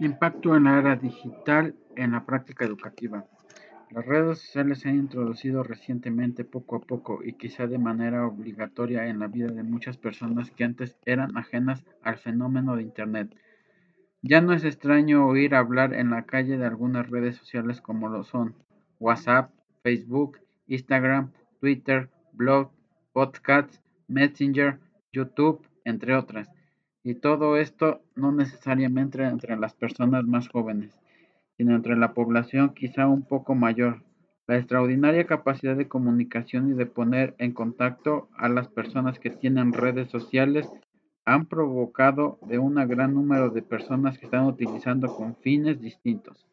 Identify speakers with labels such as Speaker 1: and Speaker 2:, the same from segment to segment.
Speaker 1: Impacto en la era digital en la práctica educativa. Las redes sociales se han introducido recientemente poco a poco y quizá de manera obligatoria en la vida de muchas personas que antes eran ajenas al fenómeno de Internet. Ya no es extraño oír hablar en la calle de algunas redes sociales como lo son WhatsApp, Facebook, Instagram, Twitter, blog, podcasts, Messenger, YouTube, entre otras. Y todo esto no necesariamente entre las personas más jóvenes, sino entre la población quizá un poco mayor. La extraordinaria capacidad de comunicación y de poner en contacto a las personas que tienen redes sociales han provocado de un gran número de personas que están utilizando con fines distintos.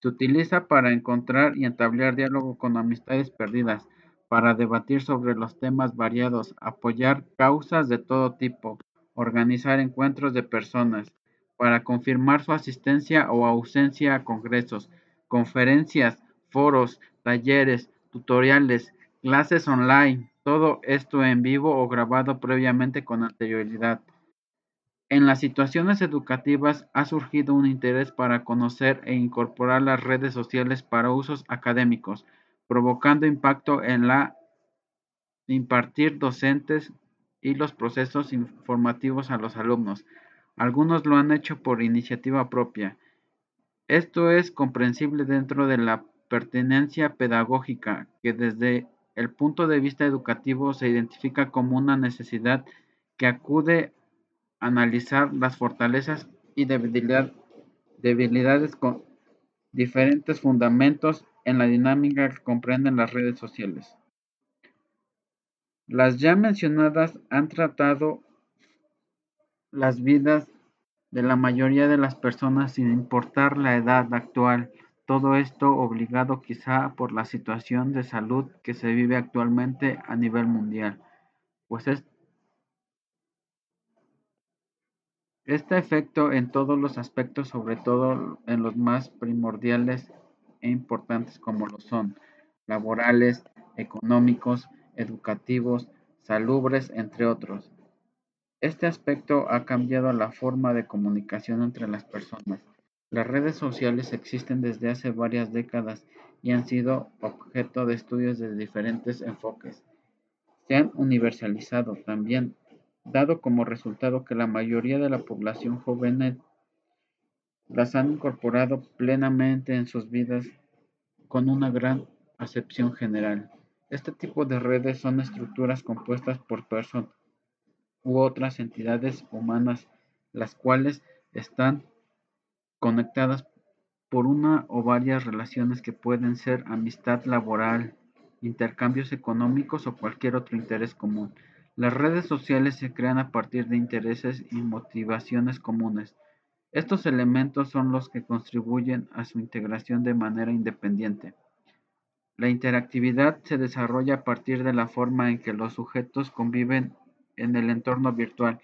Speaker 1: Se utiliza para encontrar y entablar diálogo con amistades perdidas, para debatir sobre los temas variados, apoyar causas de todo tipo, organizar encuentros de personas, para confirmar su asistencia o ausencia a congresos, conferencias, foros, talleres, tutoriales, clases online, todo esto en vivo o grabado previamente con anterioridad. En las situaciones educativas ha surgido un interés para conocer e incorporar las redes sociales para usos académicos, provocando impacto en la impartir docentes y los procesos informativos a los alumnos. Algunos lo han hecho por iniciativa propia. Esto es comprensible dentro de la pertenencia pedagógica, que desde el punto de vista educativo se identifica como una necesidad que acude a analizar las fortalezas y debilidades con diferentes fundamentos en la dinámica que comprenden las redes sociales. Las ya mencionadas han tratado las vidas de la mayoría de las personas sin importar la edad actual, todo esto obligado quizá por la situación de salud que se vive actualmente a nivel mundial, pues es este efecto en todos los aspectos, sobre todo en los más primordiales e importantes como lo son laborales, económicos, educativos, salubres, entre otros. Este aspecto ha cambiado la forma de comunicación entre las personas. Las redes sociales existen desde hace varias décadas y han sido objeto de estudios de diferentes enfoques. Se han universalizado también, dado como resultado que la mayoría de la población joven las han incorporado plenamente en sus vidas con una gran acepción general. Este tipo de redes son estructuras compuestas por personas u otras entidades humanas, las cuales están conectadas por una o varias relaciones que pueden ser amistad laboral, intercambios económicos o cualquier otro interés común. Las redes sociales se crean a partir de intereses y motivaciones comunes. Estos elementos son los que contribuyen a su integración de manera independiente. La interactividad se desarrolla a partir de la forma en que los sujetos conviven en el entorno virtual,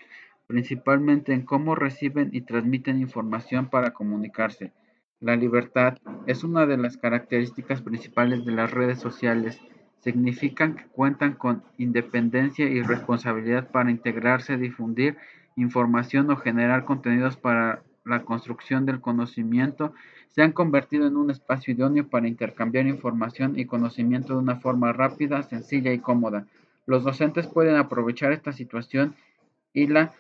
Speaker 1: principalmente en cómo reciben y transmiten información para comunicarse. La libertad es una de las características principales de las redes sociales. Significan que cuentan con independencia y responsabilidad para integrarse, difundir información o generar contenidos para la construcción del conocimiento se han convertido en un espacio idóneo para intercambiar información y conocimiento de una forma rápida, sencilla y cómoda. Los docentes pueden aprovechar esta situación y la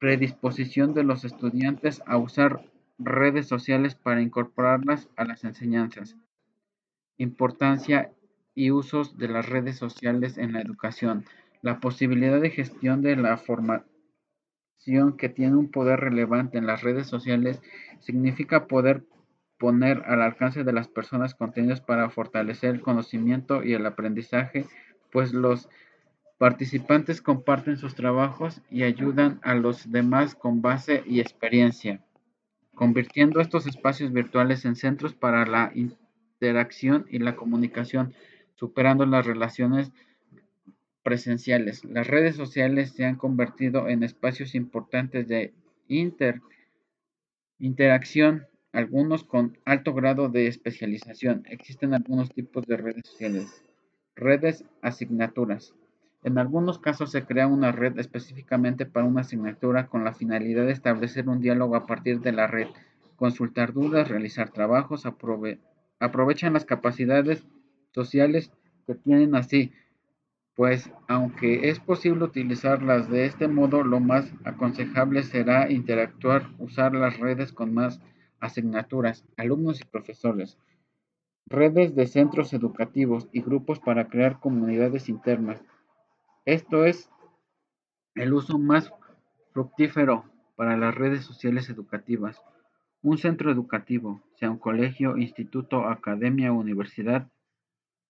Speaker 1: predisposición de los estudiantes a usar redes sociales para incorporarlas a las enseñanzas. Importancia y usos de las redes sociales en la educación. La posibilidad de gestión de la formación que tiene un poder relevante en las redes sociales significa poder poner al alcance de las personas contenidos para fortalecer el conocimiento y el aprendizaje, pues los participantes comparten sus trabajos y ayudan a los demás con base y experiencia, convirtiendo estos espacios virtuales en centros para la interacción y la comunicación, superando las relaciones presenciales. Las redes sociales se han convertido en espacios importantes de inter interacción algunos con alto grado de especialización. Existen algunos tipos de redes sociales. Redes asignaturas. En algunos casos se crea una red específicamente para una asignatura con la finalidad de establecer un diálogo a partir de la red. consultar dudas, realizar trabajos, aprovechan las capacidades sociales que tienen así, pues aunque es posible utilizarlas de este modo, lo más aconsejable será interactuar, usar las redes con más asignaturas, alumnos y profesores, redes de centros educativos y grupos para crear comunidades internas. Esto es el uso más fructífero para las redes sociales educativas. Un centro educativo, sea un colegio, instituto, academia o universidad,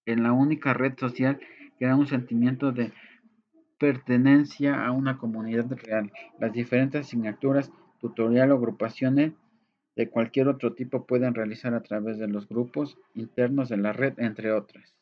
Speaker 1: en la única red social crea un sentimiento de pertenencia a una comunidad real. Las diferentes asignaturas, tutorial o agrupaciones de cualquier otro tipo pueden realizar a través de los grupos internos de la red, entre otras.